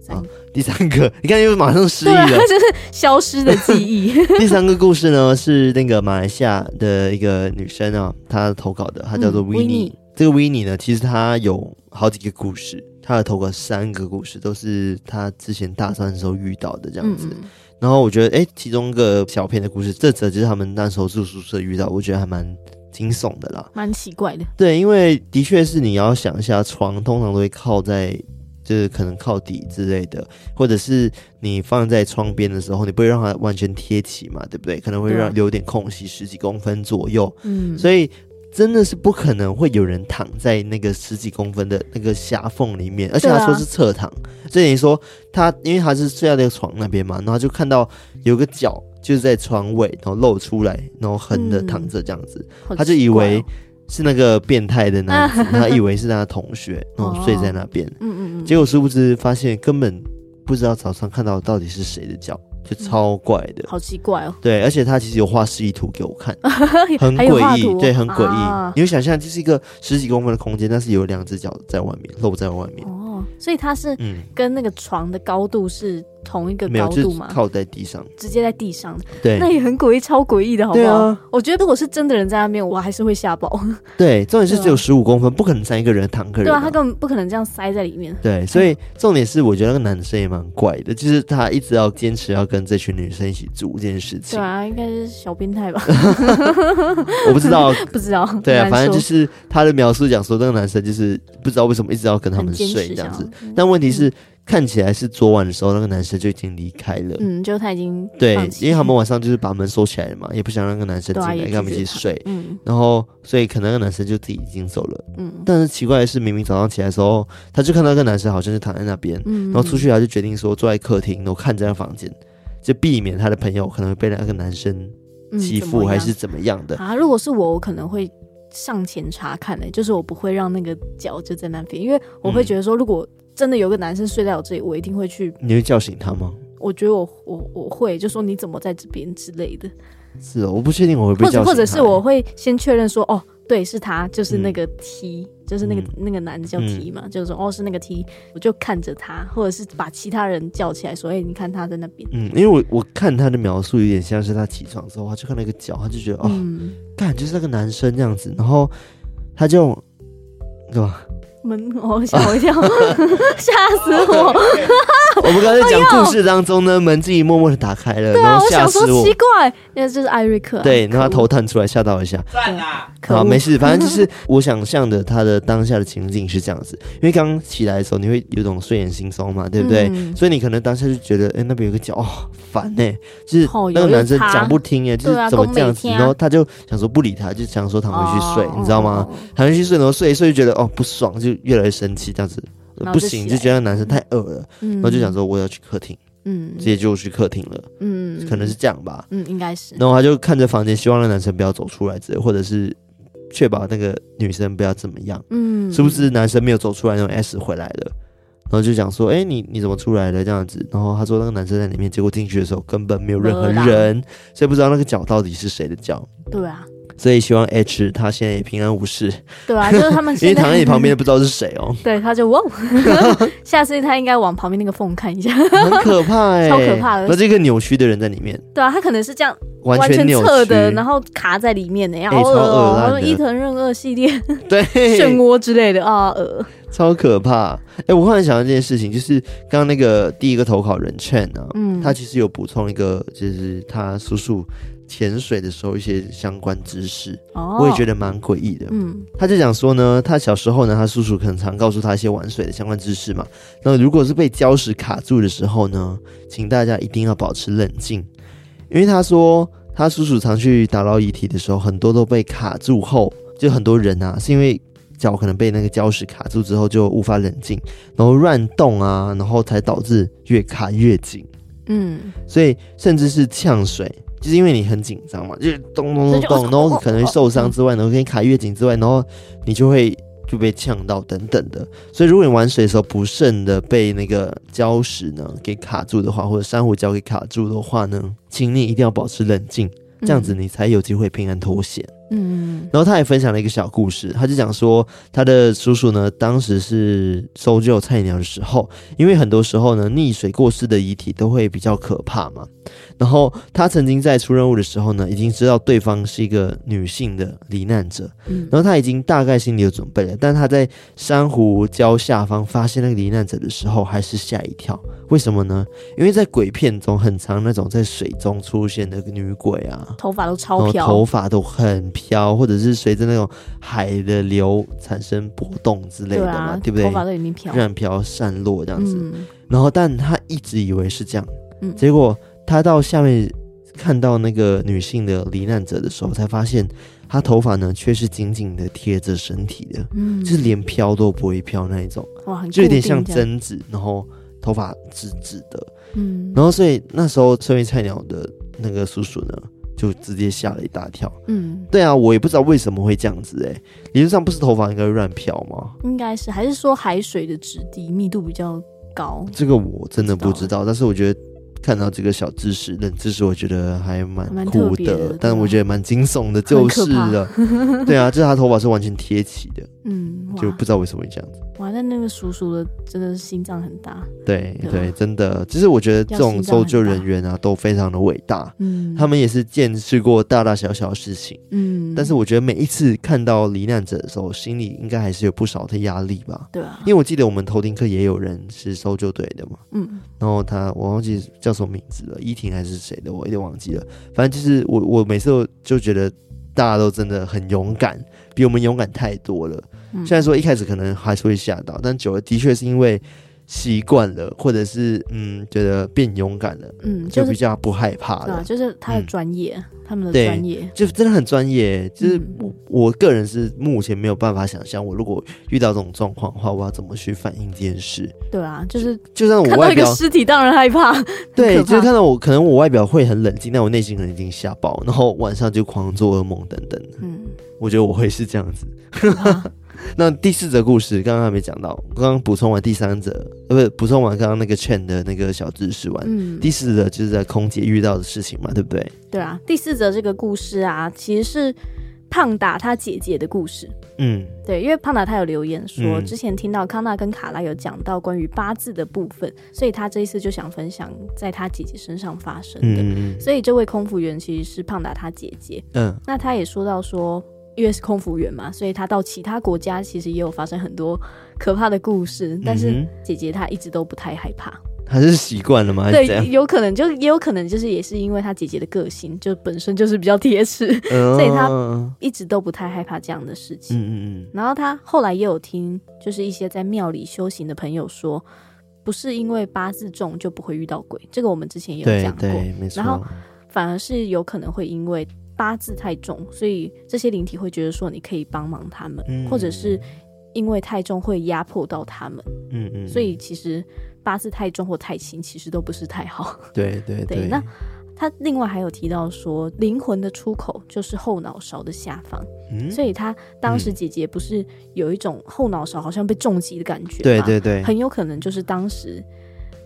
啊，第三个，你看又马上失忆了，就是消失的记忆。第三个故事呢，是那个马来西亚的一个女生啊，她投稿的，她叫做 Winnie。这个 Winnie 呢，其实她有好几个故事。他的投稿三个故事，都是他之前大三的时候遇到的这样子。然后我觉得，哎，其中一个小片的故事，这则就是他们那时候住宿舍遇到，我觉得还蛮惊悚的啦，蛮奇怪的。对，因为的确是你要想一下，床通常都会靠在，就是可能靠底之类的，或者是你放在窗边的时候，你不会让它完全贴起嘛，对不对？可能会让留点空隙，十几公分左右。嗯，所以。真的是不可能会有人躺在那个十几公分的那个狭缝里面，而且他说是侧躺，所以你说他因为他是睡在那个床那边嘛，然后就看到有个脚就是在床尾，然后露出来，然后横的躺着这样子，嗯、他就以为是那个变态的男子，他以为是他的同学，然后睡在那边，嗯嗯嗯，结果殊不知发现根本不知道早上看到到底是谁的脚。就超怪的，好奇怪哦。对，而且他其实有画示意图给我看，(laughs) 很诡异，对，很诡异。啊、你会想象这是一个十几公分的空间，但是有两只脚在外面，露在外面。哦，所以它是跟那个床的高度是。同一个高度嘛，靠在地上，直接在地上，对，那也很诡异，超诡异的，好不好？啊、我觉得如果是真的人在那边，我还是会吓爆。对，重点是只有十五公分，不可能塞一个人躺个人。对啊，他根本不可能这样塞在里面。对，所以重点是，我觉得那个男生也蛮怪的，就是他一直要坚持要跟这群女生一起住这件事情。对啊，应该是小变态吧？(laughs) 我不知道，(laughs) 不知道。对啊，反正就是他的描述讲说，那个男生就是不知道为什么一直要跟他们睡这样子，但问题是。嗯看起来是昨晚的时候，那个男生就已经离开了。嗯，就他已经对，因为他们晚上就是把门锁起来了嘛，也不想让那个男生进来跟他们一起睡。嗯，然后所以可能那个男生就自己已经走了。嗯，但是奇怪的是，明明早上起来的时候，他就看到那个男生好像是躺在那边。嗯，然后出去他就决定说坐在客厅，然后看这间房间，就避免他的朋友可能会被那个男生欺负还是怎么样的。啊，如果是我，我可能会上前查看的，欸，就是我不会让那个脚就在那边，因为我会觉得说如果。真的有个男生睡在我这里，我一定会去。你会叫醒他吗？我觉得我我我会，就说你怎么在这边之类的。是哦，我不确定我会被叫醒，或者或者是我会先确认说，哦，对，是他，就是那个 T，、嗯、就是那个、嗯、那个男的叫 T 嘛，嗯、就是说哦是那个 T，我就看着他，或者是把其他人叫起来说，哎、欸，你看他在那边。嗯，因为我我看他的描述有点像是他起床之后，他就看到一个脚，他就觉得哦，看、嗯、就是那个男生这样子，然后他就，对吧？门我，吓我一跳，(laughs) 吓死我！(laughs) (laughs) 我们刚才讲故事当中呢，门自己默默的打开了，然后吓死我。奇怪，那就是艾瑞克。对，然后他头探出来，吓到我一下。算了，好，没事，反正就是 (laughs) 我想象的他的当下的情景是这样子。因为刚刚起来的时候，你会有种睡眼惺忪嘛，对不对？所以你可能当下就觉得，哎，那边有个脚，哦，烦呢，就是那个男生讲不听，哎，就是怎么这样子？然后他就想说不理他，就想说躺回去睡，你知道吗？躺回去睡，然后睡一睡就觉得哦不爽，就越来越生气，这样子。不行，就觉得男生太恶了，嗯、然后就想说我要去客厅，嗯，直接就去客厅了，嗯，可能是这样吧，嗯，应该是。然后他就看着房间，希望那男生不要走出来之类，或者是确保那个女生不要怎么样，嗯，是不是男生没有走出来，那种 S 回来了，然后就讲说，哎、欸，你你怎么出来的这样子？然后他说那个男生在里面，结果进去的时候根本没有任何人，所以不知道那个脚到底是谁的脚。对啊。所以希望 H 他现在也平安无事。对啊，就是他们 (laughs) 因为躺在你旁边不知道是谁哦。对，他就哇，(laughs) 下次他应该往旁边那个缝看一下。很可怕哎，超可怕的。那这个扭曲的人在里面。对啊，他可能是这样完全侧的，然后卡在里面的，然后超恶心。伊藤润二系列，(laughs) 对，漩涡之类的啊，呃，超可怕。哎，我忽然想到这件事情，就是刚刚那个第一个投稿人 Chen 啊，嗯，他其实有补充一个，就是他叔叔。潜水的时候一些相关知识，哦、我也觉得蛮诡异的。嗯，他就讲说呢，他小时候呢，他叔叔很常告诉他一些玩水的相关知识嘛。那如果是被礁石卡住的时候呢，请大家一定要保持冷静，因为他说他叔叔常去打捞遗体的时候，很多都被卡住后，就很多人啊，是因为脚可能被那个礁石卡住之后就无法冷静，然后乱动啊，然后才导致越卡越紧。嗯，所以甚至是呛水。就是因为你很紧张嘛，就是咚咚咚咚，然后可能会受伤之外，然后给你卡越紧之外，然后你就会就被呛到等等的。所以如果你玩水的时候不慎的被那个礁石呢给卡住的话，或者珊瑚礁给卡住的话呢，请你一定要保持冷静，这样子你才有机会平安脱险。嗯，然后他也分享了一个小故事，他就讲说他的叔叔呢，当时是搜救菜鸟的时候，因为很多时候呢，溺水过世的遗体都会比较可怕嘛。然后他曾经在出任务的时候呢，已经知道对方是一个女性的罹难者，嗯，然后他已经大概心里有准备了，但他在珊瑚礁下方发现那个罹难者的时候，还是吓一跳。为什么呢？因为在鬼片中，很常那种在水中出现的女鬼啊，头发都超飘，头发都很飘，或者是随着那种海的流产生波动之类的嘛，对，啊、对不对？头发都已经飘，让飘散落这样子。嗯、然后，但他一直以为是这样，嗯、结果。他到下面看到那个女性的罹难者的时候，才发现她头发呢却是紧紧的贴着身体的，嗯，就是连飘都不会飘那一种，哇，就有点像贞子，然后头发直直的，嗯，然后所以那时候身为菜鸟的那个叔叔呢，就直接吓了一大跳，嗯，对啊，我也不知道为什么会这样子，欸，哎，理论上不是头发应该乱飘吗？应该是，还是说海水的质地密度比较高？这个我真的不知道，但是我觉得。看到这个小知识、冷知识，我觉得还蛮酷的，的但我觉得蛮惊悚的，就是了。对啊，就是他头发是完全贴起的，嗯，就不知道为什么会这样子。哇，那那个叔叔的真的是心脏很大。对对，真的，其实我觉得这种搜救人员啊，都非常的伟大。嗯，他们也是见识过大大小小的事情。嗯，但是我觉得每一次看到罹难者的时候，心里应该还是有不少的压力吧。对啊，因为我记得我们头听课也有人是搜救队的嘛。嗯，然后他我忘记叫什么名字了，依婷还是谁的，我有点忘记了。反正就是我我每次都就觉得大家都真的很勇敢，比我们勇敢太多了。虽然说一开始可能还是会吓到，但久了的确是因为习惯了，或者是嗯觉得变勇敢了，嗯，就比较不害怕了。啊，就是他的专业，嗯、他们的专业，就真的很专业。就是我我个人是目前没有办法想象，我如果遇到这种状况的话，我要怎么去反应这件事？对啊，就是就算我外表尸体，当然害怕。(laughs) 对，就是看到我，可能我外表会很冷静，但我内心可能已经吓爆，然后晚上就狂做噩梦等等。嗯，我觉得我会是这样子。(laughs) 那第四则故事刚刚还没讲到，刚刚补充完第三则，呃，不是补充完刚刚那个 Chen 的那个小知识完。嗯，第四则就是在空姐遇到的事情嘛，对不对？对啊，第四则这个故事啊，其实是胖达他姐姐的故事。嗯，对，因为胖达他有留言说，嗯、之前听到康纳跟卡拉有讲到关于八字的部分，所以他这一次就想分享在他姐姐身上发生的。嗯、所以这位空服员其实是胖达他姐姐。嗯，那他也说到说。因为是空服员嘛，所以他到其他国家其实也有发生很多可怕的故事。但是姐姐她一直都不太害怕，她是习惯了吗？对，有可能就也有可能就是也是因为她姐姐的个性就本身就是比较铁齿，哦、所以她一直都不太害怕这样的事情。嗯嗯嗯。然后她后来也有听，就是一些在庙里修行的朋友说，不是因为八字重就不会遇到鬼，这个我们之前也有讲过。然后反而是有可能会因为。八字太重，所以这些灵体会觉得说你可以帮忙他们，嗯、或者是因为太重会压迫到他们。嗯嗯。所以其实八字太重或太轻，其实都不是太好。(laughs) 对对对，对。那他另外还有提到说，灵魂的出口就是后脑勺的下方。嗯。所以他当时姐姐不是有一种后脑勺好像被重击的感觉吗？对对对。很有可能就是当时。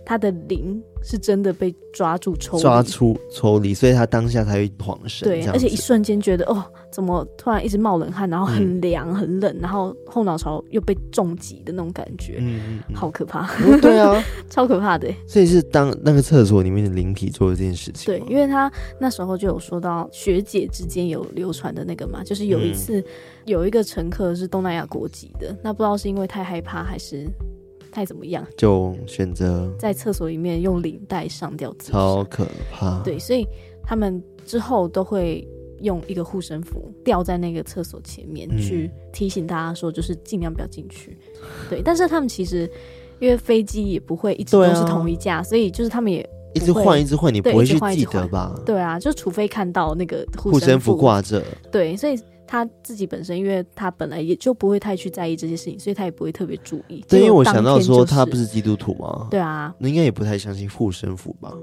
他的灵是真的被抓住抽抓出抽离，所以他当下才会恍神。对，而且一瞬间觉得哦，怎么突然一直冒冷汗，然后很凉、嗯、很冷，然后后脑勺又被重击的那种感觉，嗯，好可怕。嗯、对啊，(laughs) 超可怕的。所以是当那个厕所里面的灵体做的这件事情。对，因为他那时候就有说到学姐之间有流传的那个嘛，就是有一次有一个乘客是东南亚国籍的，那不知道是因为太害怕还是。太怎么样，就选择在厕所里面用领带上吊自杀，超可怕。对，所以他们之后都会用一个护身符吊在那个厕所前面，嗯、去提醒大家说，就是尽量不要进去。对，但是他们其实因为飞机也不会一直都是同一架，啊、所以就是他们也一直换，一直换，你不会去记得吧？对啊，就除非看到那个护身符挂着。对，所以。他自己本身，因为他本来也就不会太去在意这些事情，所以他也不会特别注意。对，因为我想到说他不是基督徒吗？对啊，那应该也不太相信护身符吧？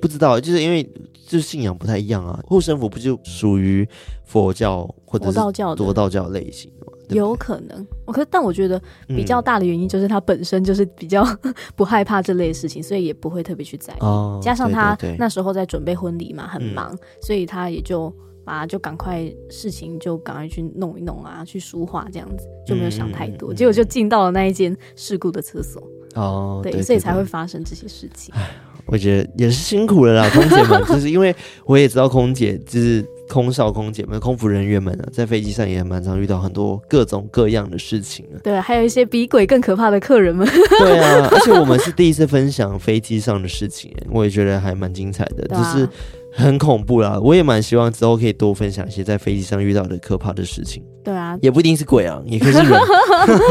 不知道，就是因为就是信仰不太一样啊。护身符不就属于佛教或者是道教、佛道教类型的吗？有可能，我可但我觉得比较大的原因就是他本身就是比较 (laughs) 不害怕这类事情，所以也不会特别去在意。哦，加上他那时候在准备婚礼嘛，很忙，嗯，所以他也就。啊，就赶快事情就赶快去弄一弄啊，去梳化这样子，就没有想太多，嗯、结果就进到了那一间事故的厕所。哦，对，对，对，对，所以才会发生这些事情。唉，我觉得也是辛苦了啦，空姐们，(laughs) 就是因为我也知道空姐就是空少空姐们、空服人员们啊，在飞机上也蛮常遇到很多各种各样的事情啊。(laughs) 对，还有一些比鬼更可怕的客人们。对啊，而且我们是第一次分享飞机上的事情，我也觉得还蛮精彩的，(laughs) 啊、就是。很恐怖啦，我也蛮希望之后可以多分享一些在飞机上遇到的可怕的事情。对啊，也不一定是鬼啊，也可以是人。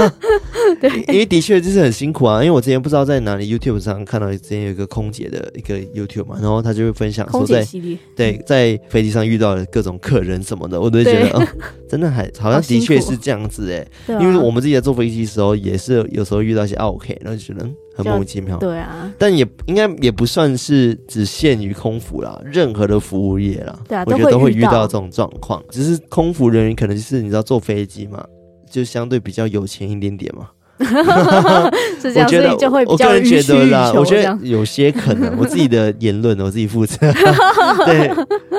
(laughs) 对，(laughs) 因为的确就是很辛苦啊。因为我之前不知道在哪里 YouTube 上看到之前有一个空姐的一个 YouTube 嘛，然后他就会分享说在对在飞机上遇到的各种客人什么的，我都会觉得哦，真的还好像的确是这样子哎、欸。因为我们自己在坐飞机的时候也是有时候遇到一些 OK，然后就觉得。很莫名其妙，对啊，但也应该也不算是只限于空服啦，任何的服务业啦，对啊，我觉得都会遇到这种状况。只是空服人员可能就是你知道坐飞机嘛，就相对比较有钱一点点嘛。(laughs) 是这样，所以就会比较我个人觉得啦，我觉得有些可能，我自己的言论我自己负责。(laughs) 对，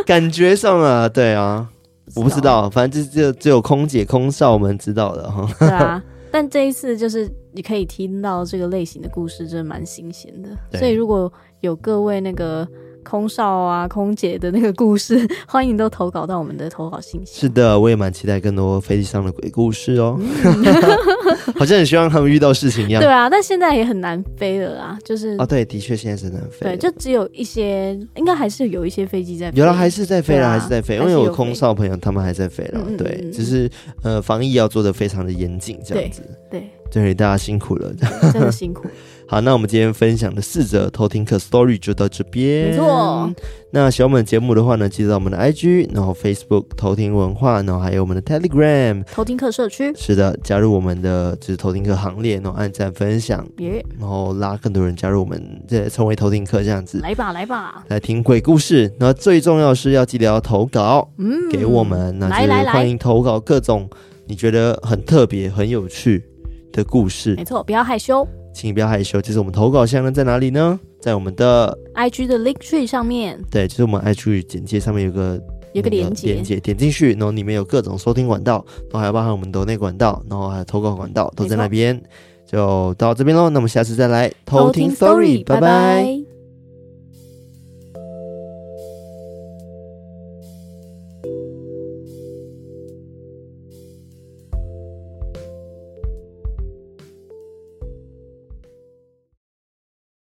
感觉上啊，对啊，我不知道，反正就只有只有空姐空少们知道的哈。对啊。但这一次就是你可以听到这个类型的故事，真的蛮新鲜的。所以如果有各位那个空少啊、空姐的那个故事，(laughs) 欢迎都投稿到我们的投稿信息。是的，我也蛮期待更多飞机上的鬼故事哦。(laughs) 嗯、(laughs) 好像很希望他们遇到事情一样。对啊，但现在也很难飞了啊。就是啊，对，的确现在是难飞。对，就只有一些，应该还是有一一些飞机在飞。有了，还是在飞了，还是在飞。因为有空少朋友，他们还在飞了。嗯嗯嗯对，只是呃，防疫要做的非常的严谨，这样子。对。对对，大家辛苦了，真的辛苦。(laughs) 好，那我们今天分享的四则偷听客 story 就到这边。没错。那喜欢我们节目的话呢，记得到我们的 IG，然后 Facebook 偷听文化，然后还有我们的 Telegram 偷听客社区。是的，加入我们的就是偷听客行列，然后按赞分享，然后拉更多人加入我们，这成为偷听客这样子。来吧，来吧，来听鬼故事。然后最重要是要记得要投稿，嗯，给我们。那来来来，欢迎投稿各种。你觉得很特别、很有趣的故事。没错，不要害羞，请你不要害羞。就是我们投稿箱呢，在哪里呢？在我们的 IG 的 link tree 上面。对，就是我们 IG 简介上面有个有个连接，连接点进去，然后里面有各种收听管道，然后还有包含我们抖内管道，然后还有投稿管道都在那边。就到这边喽，那我们下次再来偷听 story，拜拜。